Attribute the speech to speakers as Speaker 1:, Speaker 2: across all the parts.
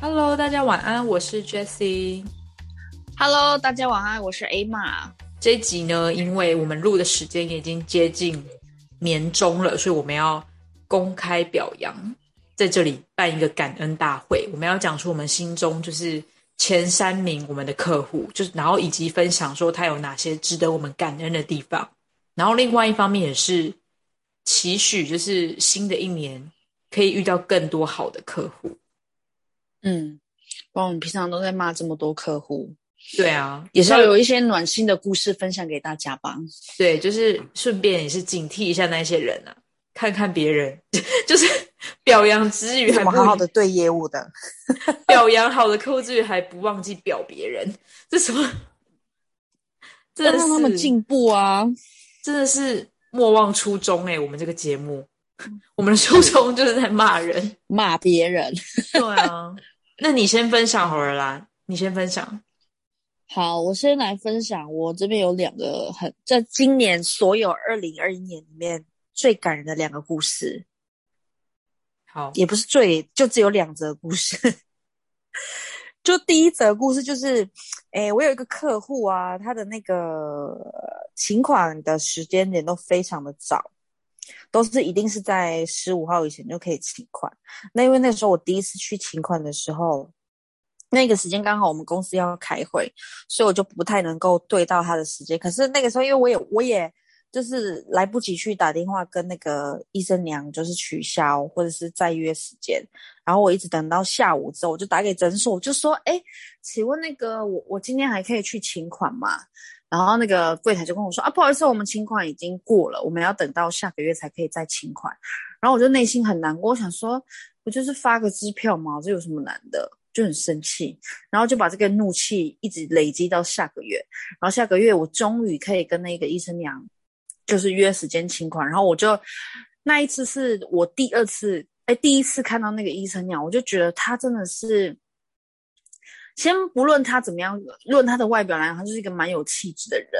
Speaker 1: Hello，大家晚安，我是 Jessie。
Speaker 2: Hello，大家晚安，我是 A 玛。
Speaker 1: 这一集呢，因为我们录的时间已经接近年终了，所以我们要公开表扬，在这里办一个感恩大会。我们要讲出我们心中就是前三名我们的客户，就是然后以及分享说他有哪些值得我们感恩的地方。然后另外一方面也是期许，就是新的一年可以遇到更多好的客户。
Speaker 2: 嗯，不然我们平常都在骂这么多客户，
Speaker 1: 对啊，
Speaker 2: 也是要有一些暖心的故事分享给大家吧。
Speaker 1: 对，就是顺便也是警惕一下那些人啊，看看别人，就是表扬之余还不
Speaker 2: 好好的对业务的？
Speaker 1: 表扬好的客户之余还不忘记表别人，这什么？真的
Speaker 2: 让他们进步啊！
Speaker 1: 真的是莫忘初衷哎、我们这个节目，我们的初衷就是在骂人。
Speaker 2: 骂别人。
Speaker 1: 对啊，那你先分享好了啦，你先分享。
Speaker 2: 好，我先来分享，我这边有两个很在今年所有二零二一年里面最感人的两个故事，
Speaker 1: 好，
Speaker 2: 也不是最，就只有两则故事。就第一则故事就是，诶，我有一个客户啊，他的那个请款的时间点都非常的早，都是一定是在十五号以前就可以请款。那因为那时候我第一次去请款的时候，那个时间刚好我们公司要开会，所以我就不太能够对到他的时间。可是那个时候，因为我也我也就是来不及去打电话跟那个医生娘，就是取消或者是再约时间。然后我一直等到下午之后，我就打给诊所，我就说：“哎，请问那个我我今天还可以去请款吗？”然后那个柜台就跟我说：“啊，不好意思，我们请款已经过了，我们要等到下个月才可以再请款。”然后我就内心很难过，我想说，我就是发个支票嘛，这有什么难的？就很生气，然后就把这个怒气一直累积到下个月。然后下个月我终于可以跟那个医生娘就是约时间请款，然后我就那一次是我第二次。哎，第一次看到那个医生娘，我就觉得他真的是，先不论他怎么样，论他的外表来讲，他就是一个蛮有气质的人。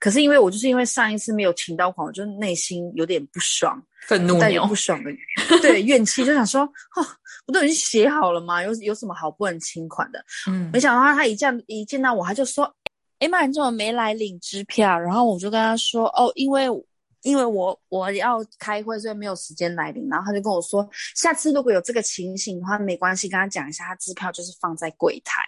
Speaker 2: 可是因为我就是因为上一次没有请到款，我就内心有点不爽，
Speaker 1: 愤怒牛
Speaker 2: 带有不，爽的对怨气，就想说，哦，不都已经写好了吗？有有什么好不能请款的？
Speaker 1: 嗯
Speaker 2: 没想到他他一见一见到我，他就说：“哎妈，你怎么没来领支票？”然后我就跟他说：“哦，因为因为我我要开会，所以没有时间来领。”然后他就跟我说：“下次如果有这个情形的话，没关系，跟他讲一下，他支票就是放在柜台。”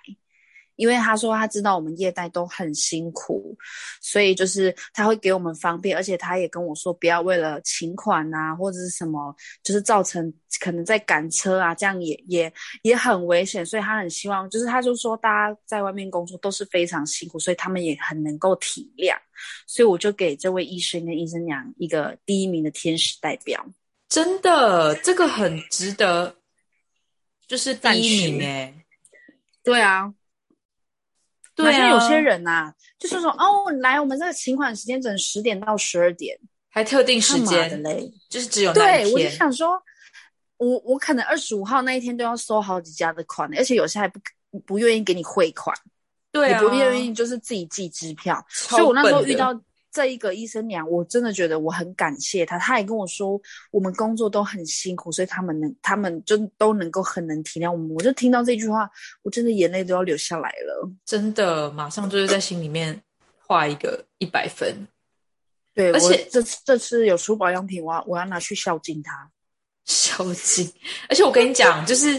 Speaker 2: 因为他说他知道我们业代都很辛苦，所以就是他会给我们方便，而且他也跟我说不要为了请款啊或者是什么，就是造成可能在赶车啊，这样也也也很危险，所以他很希望，就是他就说大家在外面工作都是非常辛苦，所以他们也很能够体谅，所以我就给这位医生跟医生娘一个第一名的天使代表。
Speaker 1: 真的，这个很值得，就是第一名哎、
Speaker 2: 对啊，
Speaker 1: 对啊，
Speaker 2: 像有些人呐、啊，就是说 哦，来我们这个请款时间整十点到十二点，
Speaker 1: 还特定时
Speaker 2: 间的
Speaker 1: 间，
Speaker 2: 嘞？
Speaker 1: 就是只有那
Speaker 2: 对，我就。想说，我我可能二十五号那一天都要收好几家的款，而且有些还不不愿意给你汇款，
Speaker 1: 对啊，
Speaker 2: 也不愿意就是自己寄支票。所以我那时候遇到这一个医生娘，我真的觉得我很感谢他。他也跟我说，我们工作都很辛苦，所以他们能，他们就都能够很能体谅我们。我就听到这句话，我真的眼泪都要流下来了。
Speaker 1: 真的马上就是在心里面画一个一百分。
Speaker 2: 对，
Speaker 1: 而且
Speaker 2: 这次这次有出保养品，我要我要拿去孝敬他。
Speaker 1: 孝敬，而且我跟你讲，就是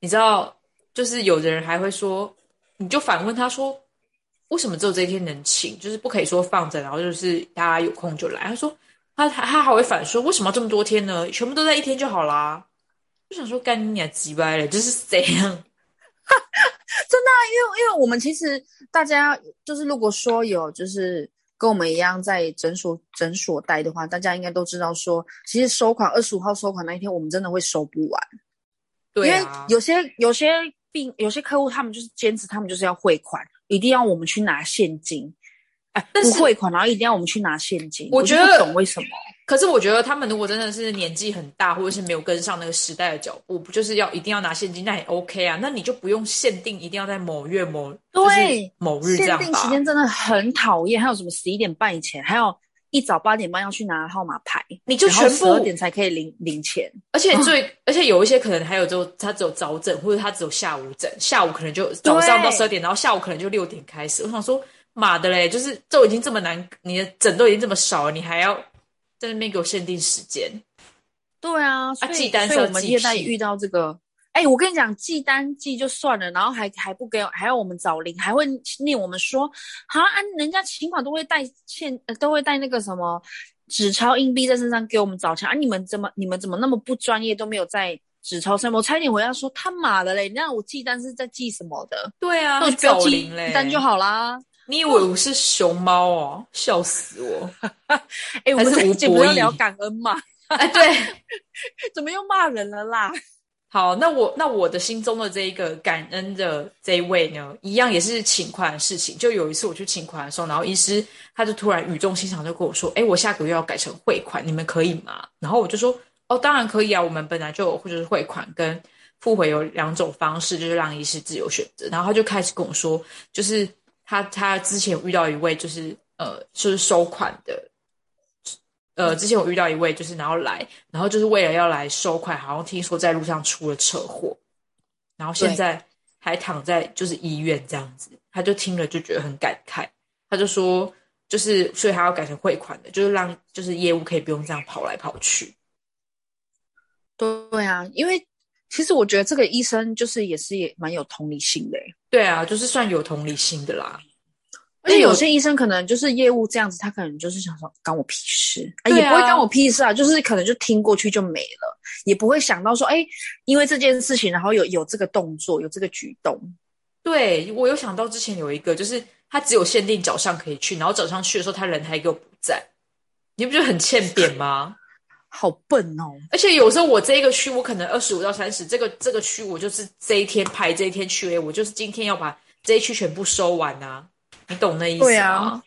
Speaker 1: 你知道，就是有的人还会说，你就反问他说，为什么只有这一天能请？就是不可以说放着，然后就是大家有空就来。他说他他他还会反说，为什么要这么多天呢？全部都在一天就好啦。就想说干你俩鸡掰了，就是这样？
Speaker 2: 真的、啊，因为因为我们其实大家就是如果说有就是跟我们一样在诊所诊所待的话，大家应该都知道说，其实收款二十五号收款那一天，我们真的会收不完，对因为有些有些病有些客户他们就是坚持，他们就是要汇款，一定要我们去拿现金，不汇款，然后一定要我们去拿现金，
Speaker 1: 我觉得
Speaker 2: 懂为什么。
Speaker 1: 可是我觉得他们如果真的是年纪很大，或者是没有跟上那个时代的脚步，不就是要一定要拿现金，那也 OK 啊。那你就不用限定一定要在某月某
Speaker 2: 对
Speaker 1: 某日这样
Speaker 2: 限定时间真的很讨厌。还有什么十一点半以前，还有一早八点半要去拿号码牌，
Speaker 1: 你就全部
Speaker 2: 十二点才可以领领钱。
Speaker 1: 而且最，而且有一些可能还有就他只有早诊，或者他只有下午诊，下午可能就早上到十二点，然后下午可能就六点开始。我想说，妈的嘞，就是都已经这么难，你的诊都已经这么少了，你还要。在那边给我限定时间，
Speaker 2: 对啊，所
Speaker 1: 以所
Speaker 2: 以我们业代遇到这个，哎，我跟你讲，寄单寄就算了，然后还还不给，还要我们找零，还会念我们说，好，啊人家请款都会带现，都会带那个什么纸钞硬币在身上给我们找钱，啊，你们怎么你们怎么那么不专业，都没有在纸钞上？我差点回答说他妈的嘞，那我寄单是在寄什么的？
Speaker 1: 对啊，
Speaker 2: 那我不要寄单就好啦。
Speaker 1: 你以为我是熊猫哦？笑死我！
Speaker 2: 哎，我们这节目要聊感恩嘛？
Speaker 1: 哎，对，
Speaker 2: 怎么又骂人了啦？
Speaker 1: 好，那我那我的心中的这一个感恩的这一位呢，一样也是请款的事情。就有一次我去请款的时候，然后医师他就突然语重心长就跟我说：“哎，我下个月要改成汇款，你们可以吗？”然后我就说：“哦，当然可以啊，我们本来就或者是汇款跟付回有两种方式，就是让医师自由选择。”然后他就开始跟我说：“就是。”他他之前遇到一位就是呃就是收款的，呃之前我遇到一位就是然后来然后就是为了要来收款，好像听说在路上出了车祸，然后现在还躺在就是医院这样子，他就听了就觉得很感慨，他就说就是所以他要改成汇款的，就是让就是业务可以不用这样跑来跑去。
Speaker 2: 对啊，因为。其实我觉得这个医生就是也是也蛮有同理心的，
Speaker 1: 对啊，就是算有同理心的啦。
Speaker 2: 而且有些医生可能就是业务这样子，他可能就是想说干我屁事，啊，也不会干我屁事啊，就是可能就听过去就没了，也不会想到说，哎，因为这件事情，然后有有这个动作，有这个举动。
Speaker 1: 对我有想到之前有一个，就是他只有限定早上可以去，然后早上去的时候他人还给我不在，你不觉得很欠扁吗？
Speaker 2: 好笨哦！
Speaker 1: 而且有时候我这一个区，我可能二十五到三十，这个这个区我就是这一天排这一天去，我就是今天要把这一区全部收完啊！你懂那意思吗？
Speaker 2: 对啊，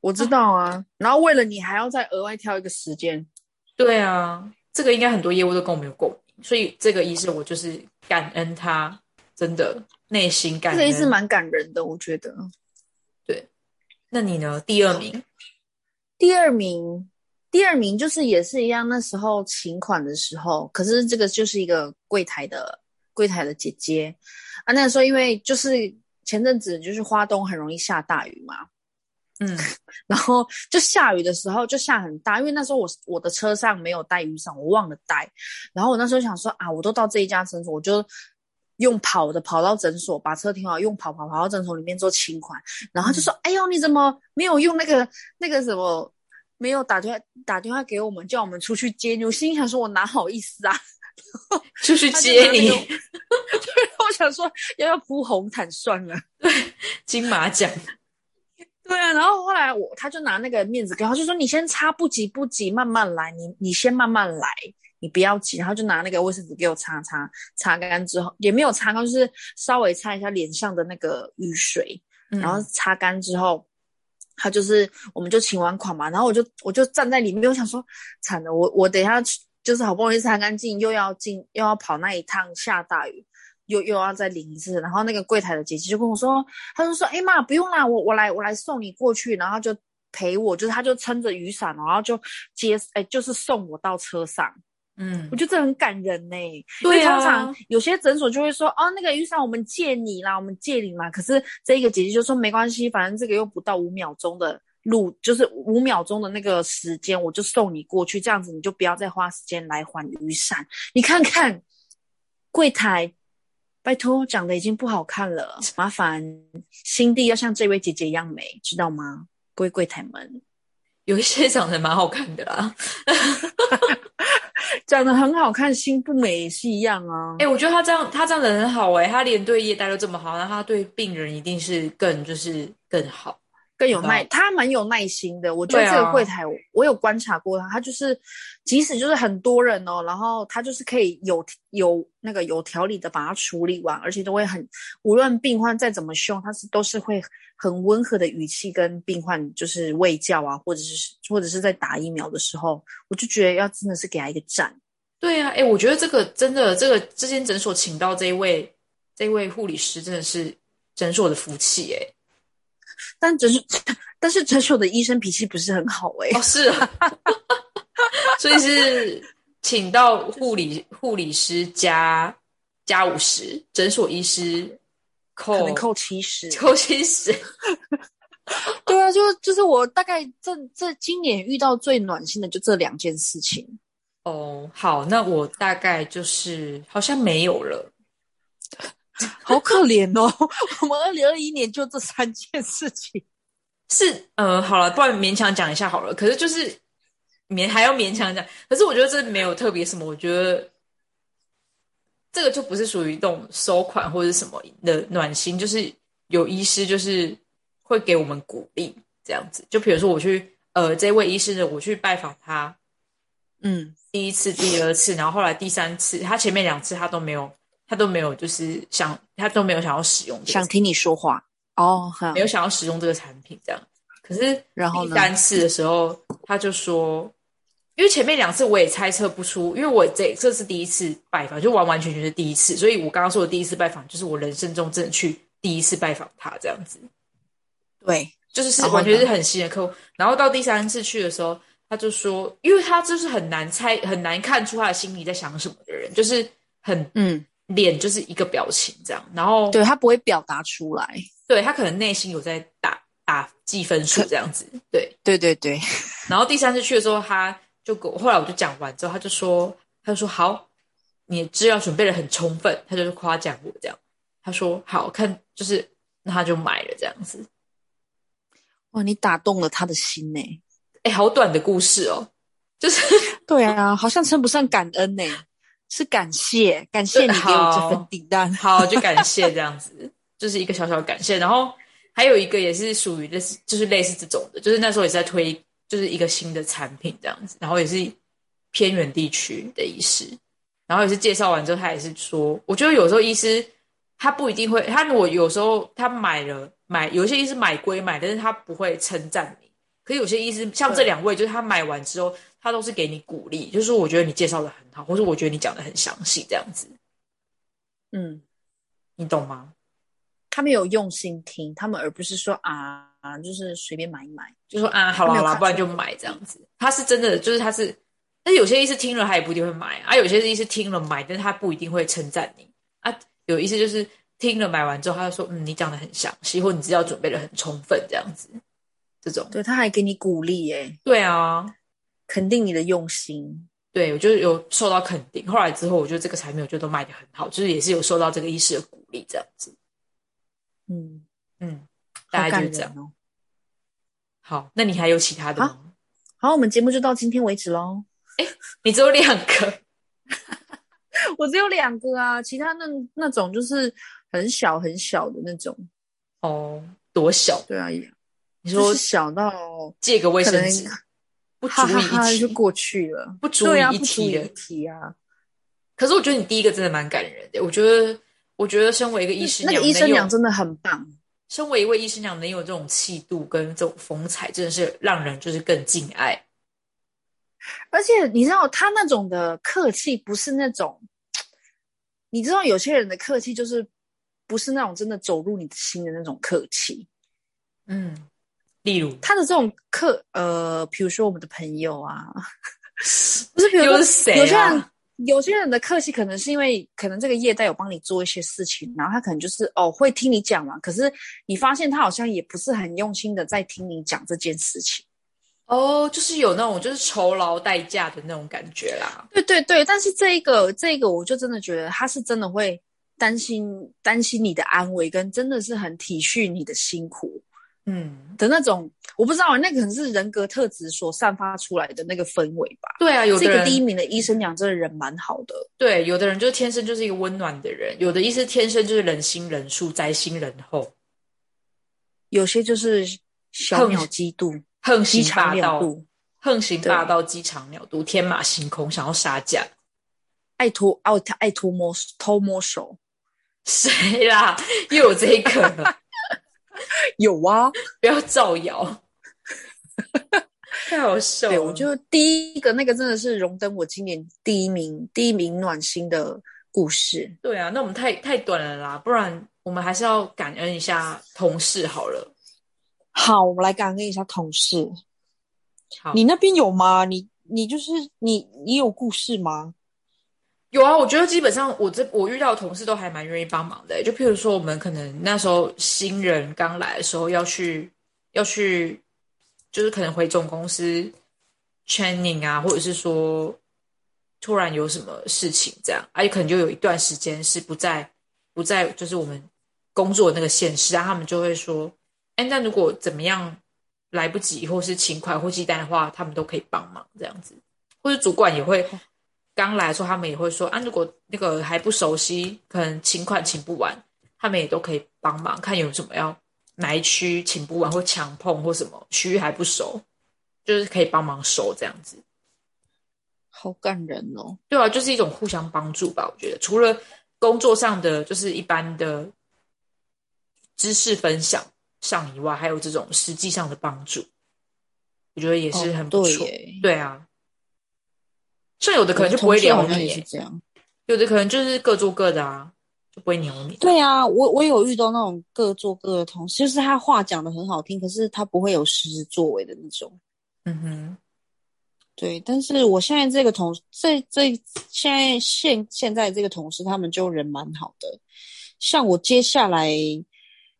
Speaker 2: 我知道啊。然后为了你还要再额外挑一个时间。
Speaker 1: 对啊，这个应该很多业务都跟我们有共鸣，所以这个医生我就是感恩他，真的内心感恩。
Speaker 2: 这个医生蛮感人的，我觉得。
Speaker 1: 对，那你呢？第二名，
Speaker 2: 第二名。第二名就是也是一样，那时候请款的时候，可是这个就是一个柜台的柜台的姐姐啊。那时候因为就是前阵子就是花东很容易下大雨嘛，
Speaker 1: 嗯，
Speaker 2: 然后就下雨的时候就下很大，因为那时候我我的车上没有带雨伞，我忘了带。然后我那时候想说啊，我都到这一家诊所，我就用跑的跑到诊所，把车停好，用跑跑跑到诊所里面做清款。然后就说，哎呦，你怎么没有用那个那个什么？没有打电话打电话给我们，叫我们出去接你。我心想说，我哪好意思啊，
Speaker 1: 出去接你。
Speaker 2: 我想说，要要铺红毯算了。
Speaker 1: 对，金马奖。
Speaker 2: 对啊，然后后来我他就拿那个面子给他，就说你先擦，不急不急，慢慢来。你你先慢慢来，你不要急。然后就拿那个卫生纸给我擦擦，擦干之后也没有擦干，就是稍微擦一下脸上的那个雨水，然后擦干之后。他就是，我们就请完款嘛，然后我就我就站在里面，我想说，惨了，我我等一下就是好不容易擦干净，又要进又要跑那一趟，下大雨，又又要再淋一次，然后那个柜台的姐姐就跟我说，她就说，哎妈，不用啦，我我来我来送你过去，然后就陪我，就是他就撑着雨伞，然后就接，哎，就是送我到车上。
Speaker 1: 嗯，
Speaker 2: 我觉得这很感人呢。
Speaker 1: 对
Speaker 2: 啊，通常有些诊所就会说，哦，那个雨伞我们借你啦，我们借你嘛。可是这一个姐姐就说没关系，反正这个又不到五秒钟的路，就是五秒钟的那个时间，我就送你过去。这样子你就不要再花时间来还雨伞。你看看柜台，拜托，长得已经不好看了，麻烦心地要像这位姐姐一样美，知道吗？各位柜台们，
Speaker 1: 有一些长得蛮好看的啦。
Speaker 2: 长得很好看，心不美也是一样啊。
Speaker 1: 哎，我觉得他这样，他这样的很好哎，他连对业待都这么好，那他对病人一定是更就是更好，
Speaker 2: 更有耐，他蛮有耐心的。我觉得这个柜台，我有观察过他，他就是即使就是很多人哦，然后他就是可以有有那个有条理的把它处理完，而且都会很，无论病患再怎么凶，他是都是会很温和的语气跟病患就是喂教啊，或者是或者是在打疫苗的时候，我就觉得要真的是给他一个赞。
Speaker 1: 对啊，哎，我觉得这个真的，这个这间诊所请到这一位这一位护理师，真的是诊所的福气哎。
Speaker 2: 但诊所，但是诊所的医生脾气不是很好哎、
Speaker 1: 哦，是啊，所以是请到护理护理师加加五十，诊所医师扣
Speaker 2: 可能扣七十。
Speaker 1: 扣七十。
Speaker 2: 对啊，就就是我大概这这今年遇到最暖心的就这两件事情。
Speaker 1: 哦，好，那我大概就是好像没有了。
Speaker 2: 好可怜哦！我们二零二一年就这三件事情。
Speaker 1: 是，呃，好了，不然勉强讲一下好了。可是就是勉还要勉强讲，可是我觉得这没有特别什么，我觉得这个就不是属于一种收款或者是什么的暖心，就是有医师就是会给我们鼓励这样子。就比如说我去，呃，这位医师呢，我去拜访他
Speaker 2: 嗯，
Speaker 1: 第一次、第二次，然后后来第三次，他前面两次他都没有，他都没有就是想，他都没有想要使用
Speaker 2: 想听你说话。哦，哈。
Speaker 1: 没有想要使用这个产品这样。可是
Speaker 2: 然后呢？
Speaker 1: 第三次的时候，他就说，因为前面两次我也猜测不出，因为我这这是第一次拜访，就完完全全是第一次，所以我刚刚说的第一次拜访，就是我人生中真的去第一次拜访他这样子，
Speaker 2: 对，
Speaker 1: 就是是完全是很新的客户。然后到第三次去的时候，他就说，因为他就是很难猜、很难看出他的心里在想什么的人，就是很
Speaker 2: 嗯，
Speaker 1: 脸就是一个表情这样，然后
Speaker 2: 对他不会表达出来。
Speaker 1: 对他可能内心有在打打计分数这样子，对。
Speaker 2: 对对对，
Speaker 1: 然后第三次去的时候，他就给我，后来我就讲完之后，他就说，他就说好，你的资料准备的很充分，他就是夸奖我这样。他说好看，就是那他就买了这样子。
Speaker 2: 哇，你打动了他的心呢。
Speaker 1: 哎，好短的故事哦，就是
Speaker 2: 对啊，好像称不上感恩呢，是感谢，感谢你给我这份订单。
Speaker 1: 好就感谢这样子，就是一个小小的感谢。然后还有一个也是属于类似，就是类似这种的，就是那时候也是在推，就是一个新的产品这样子，然后也是偏远地区的医师，然后也是介绍完之后，他也是说，我觉得有时候医师他不一定会，他如果有时候他买了买，有些医师买归买，但是他不会称赞你。可是有些医师像这两位，就是他买完之后，他都是给你鼓励，就是说我觉得你介绍的很好，或者我觉得你讲的很详细这样子，
Speaker 2: 嗯，
Speaker 1: 你懂吗？
Speaker 2: 他们有用心听，他们而不是说啊，就是随便买一买。
Speaker 1: 就说啊，好啦好了，
Speaker 2: 他没有看
Speaker 1: 不然就买这样子。他是真的，就是他是，但是有些医师听了他也不一定会买啊，有些医师听了买，但是他不一定会称赞你啊。有意思就是听了买完之后，他就说嗯，你讲的很详细，或你资料准备的很充分这样子，这种
Speaker 2: 对，他还给你鼓励耶，
Speaker 1: 对啊，
Speaker 2: 肯定你的用心。
Speaker 1: 对我就有受到肯定。后来之后，我觉得这个产品我觉得都卖的很好，就是也是有受到这个医师的鼓励这样子。
Speaker 2: 嗯，
Speaker 1: 嗯，大概就是这样。
Speaker 2: 人哦。
Speaker 1: 好，那你还有其他的吗？
Speaker 2: 好，我们节目就到今天为止喽。
Speaker 1: 你只有两个
Speaker 2: 我只有两个啊，其他那那种就是很小很小的那种。
Speaker 1: 哦，多小？
Speaker 2: 对啊，也
Speaker 1: 你说
Speaker 2: 就是小到
Speaker 1: 借个卫生纸 不足以一提，
Speaker 2: 哈就过去了，
Speaker 1: 不足以一提的
Speaker 2: 一提啊。
Speaker 1: 可是我觉得你第一个真的蛮感人的。我觉得，我觉得身为一个医师娘，
Speaker 2: 那个医生娘真的很棒。
Speaker 1: 身为一位医师娘，能有这种气度跟这种风采，真的是让人就是更敬爱。
Speaker 2: 而且你知道他那种的客气，不是那种，你知道有些人的客气就是不是那种真的走入你的心的那种客气。
Speaker 1: 嗯，例如
Speaker 2: 他的这种客，呃，比如说我们的朋友啊，不是，比如说
Speaker 1: 谁
Speaker 2: 有些
Speaker 1: 啊
Speaker 2: 人有些人的客气，可能是因为可能这个业代有帮你做一些事情，然后他可能就是哦会听你讲嘛，可是你发现他好像也不是很用心的在听你讲这件事情。
Speaker 1: 哦，就是有那种就是酬劳代价的那种感觉啦。
Speaker 2: 对对对，但是这一个这一个，我就真的觉得他是真的会担心担心你的安危，跟真的是很体恤你的辛苦
Speaker 1: 嗯，
Speaker 2: 的那种。我不知道，那可能是人格特质所散发出来的那个氛围吧。
Speaker 1: 对啊，有的
Speaker 2: 这个第一名的医生讲真的人蛮好的。
Speaker 1: 对，有的人就天生就是一个温暖的人，有的医生天生就是人心人术，宅心仁厚。
Speaker 2: 有些就是
Speaker 3: 小鸟嫉妒，
Speaker 1: 横行霸道，横行霸道，机场鸟都，天马行空，想要杀价。
Speaker 3: 爱偷哦，他爱偷摸偷摸手，
Speaker 1: 谁啦？又有这一个了，
Speaker 3: 有啊。
Speaker 1: 不要造谣，太好笑了。
Speaker 3: 对，我就第一个那个真的是荣登我今年第一名，第一名暖心的故事。
Speaker 1: 对啊，那我们太太短了啦，不然我们还是要感恩一下同事好了。
Speaker 3: 好，我们来感恩一下同事。
Speaker 1: 好，
Speaker 3: 你那边有吗？你你就是你你有故事吗？
Speaker 1: 有啊，我觉得基本上我这我遇到的同事都还蛮愿意帮忙的。就譬如说，我们可能那时候新人刚来的时候要去要去，就是可能回总公司 training 啊，或者是说突然有什么事情这样，而且可能就有一段时间是不在不在就是我们工作的那个现实，然后他们就会说，哎，那如果怎么样来不及，或是勤快或寄单的话，他们都可以帮忙这样子，或者主管也会。刚来的时候，他们也会说啊，如果那个还不熟悉，可能请款请不完，他们也都可以帮忙，看有什么要哪一区请不完或强碰或什么区域还不熟，就是可以帮忙收这样子。
Speaker 3: 好感人哦！
Speaker 1: 对啊，就是一种互相帮助吧。我觉得除了工作上的就是一般的知识分享上以外，还有这种实际上的帮助，我觉得也是很不错。
Speaker 3: 哦对
Speaker 1: 对啊。像有的可能就不会聊你
Speaker 3: 也是这样。
Speaker 1: 有的可能就是各做各的啊，就不会鸟你。
Speaker 3: 对啊，我我有遇到那种各做各的同事，就是他话讲的很好听，可是他不会有实质作为的那种。
Speaker 1: 嗯哼，
Speaker 3: 对，但是我现在这个同这这现在现现在这个同事，他们就人蛮好的。像我接下来，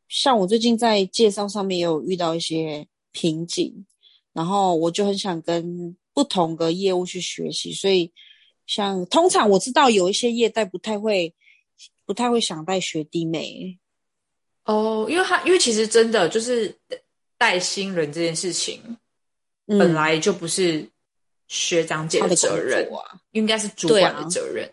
Speaker 3: 像我最近在介绍上面也有遇到一些瓶颈，然后我就很想跟不同的业务去学习，所以像通常我知道有一些业代不太会不太会想带学弟妹，
Speaker 1: 哦，因为他因为其实真的就是带新人这件事情，
Speaker 3: 嗯
Speaker 1: 本来就不是学长姐
Speaker 3: 他的
Speaker 1: 责任，
Speaker 3: 啊。
Speaker 1: 应该是主管的责任。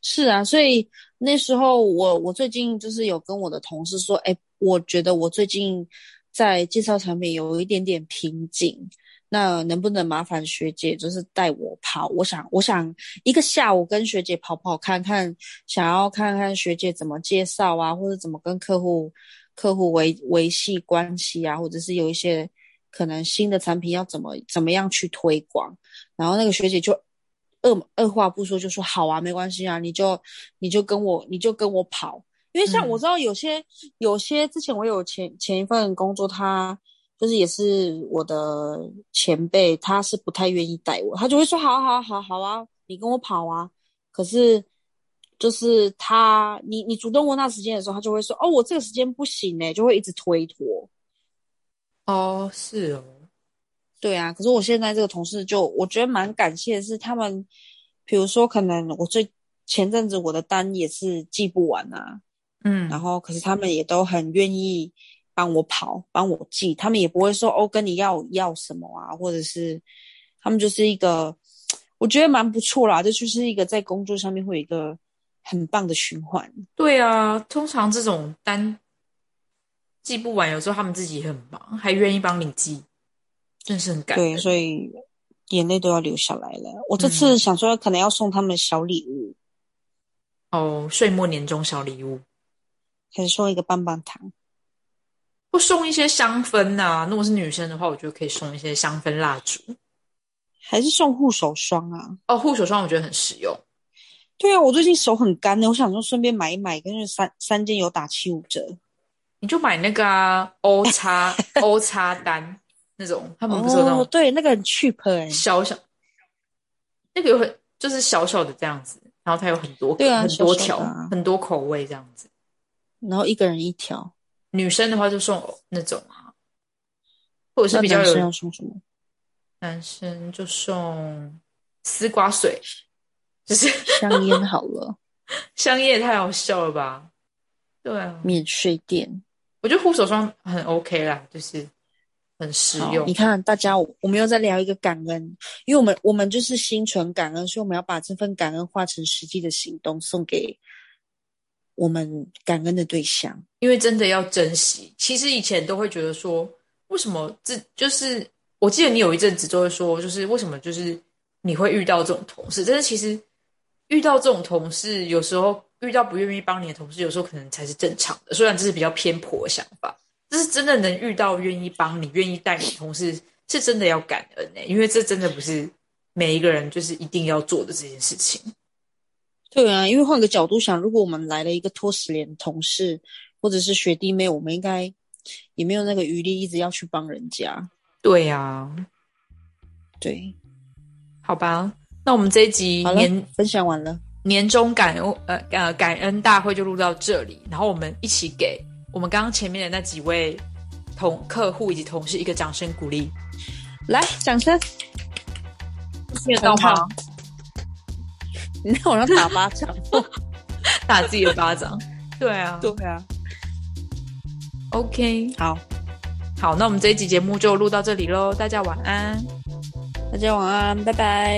Speaker 3: 是啊，所以那时候我我最近就是有跟我的同事说，哎，我觉得我最近在介绍产品有一点点瓶颈，那能不能麻烦学姐就是带我跑？我想我想一个下午跟学姐跑跑看看，想要看看学姐怎么介绍啊，或者怎么跟客户客户维维系关系啊，或者是有一些可能新的产品要怎么怎么样去推广，然后那个学姐就。二二话不说就说好啊，没关系啊，你就你就跟我你就跟我跑，因为像
Speaker 1: 嗯
Speaker 3: 我知道有些、有些之前我有前前一份工作，他就是也是我的前辈，他是不太愿意带我，他就会说好好好好啊，你跟我跑啊，可是就是他你你主动问他时间的时候，他就会说哦我这个时间不行呢、就会一直推脱。
Speaker 1: 哦，是哦，
Speaker 3: 对啊，可是我现在这个同事就我觉得蛮感谢的是他们，比如说可能我最前阵子我的单也是寄不完啊，
Speaker 1: 嗯，
Speaker 3: 然后可是他们也都很愿意帮我跑，帮我寄，他们也不会说哦跟你要要什么啊，或者是他们就是一个我觉得蛮不错啦，这就是一个在工作上面会有一个很棒的循环。
Speaker 1: 对啊，通常这种单记不完，有时候他们自己也很忙，还愿意帮你记，真是很感
Speaker 3: 对，所以眼泪都要流下来了。我这次想说可能要送他们小礼物，
Speaker 1: 哦，岁末年终小礼物，
Speaker 3: 还是送一个棒棒糖。
Speaker 1: 或送一些香氛呐、如果是女生的话，我觉得可以送一些香氛蜡烛。
Speaker 3: 还是送护手霜啊？
Speaker 1: 哦，护手霜我觉得很实用。
Speaker 3: 对啊，我最近手很干的，我想说顺便买一买，跟着三三件有打七五折。
Speaker 1: 你就买那个啊，O 叉 O 叉单那种，他们不是有那
Speaker 3: 哦，
Speaker 1: 种
Speaker 3: 对，那个很 cheap 哎、
Speaker 1: 小小，那个有很就是小小的这样子，然后它有很多
Speaker 3: 对啊
Speaker 1: 很多条、很多口味这样子。
Speaker 3: 然后一个人一条。
Speaker 1: 女生的话就送那种啊，或者是比较
Speaker 3: 男生要
Speaker 1: 有
Speaker 3: 送什么？
Speaker 1: 男生就送丝瓜水，就是
Speaker 3: 香烟好了，
Speaker 1: 香烟太好笑了吧？对啊，
Speaker 3: 免税店。
Speaker 1: 我觉得护手霜很 OK 啦，就是很实用
Speaker 3: 你。看，大家，我们又在聊一个感恩，因为我们我们就是心存感恩，所以我们要把这份感恩化成实际的行动，送给我们感恩的对象。
Speaker 1: 因为真的要珍惜。其实以前都会觉得说，为什么这就是我记得你有一阵子就会说，就是为什么就是你会遇到这种同事，但是其实遇到这种同事，有时候遇到不愿意帮你的同事，有时候可能才是正常的。虽然这是比较偏颇的想法，但是真的能遇到愿意帮你、愿意带你同事，是真的要感恩呢、因为这真的不是每一个人就是一定要做的这件事情。
Speaker 3: 对啊，因为换个角度想，如果我们来了一个拖十年的同事或者是学弟妹，我们应该也没有那个余力一直要去帮人家。
Speaker 1: 对呀、
Speaker 3: 对，
Speaker 1: 好吧，那我们这一集年，
Speaker 3: 分享完了。
Speaker 1: 年终感恩呃呃感恩大会就录到这里，然后我们一起给我们刚刚前面的那几位同客户以及同事一个掌声鼓励，
Speaker 3: 来，掌声！
Speaker 1: 听得到吗？
Speaker 3: 你在网上打巴掌。
Speaker 1: 打自己的巴掌。对啊，
Speaker 3: 对啊
Speaker 1: ，OK，
Speaker 3: 好，
Speaker 1: 好，那我们这一集节目就录到这里喽，大家晚安。
Speaker 3: 大家晚安，拜拜。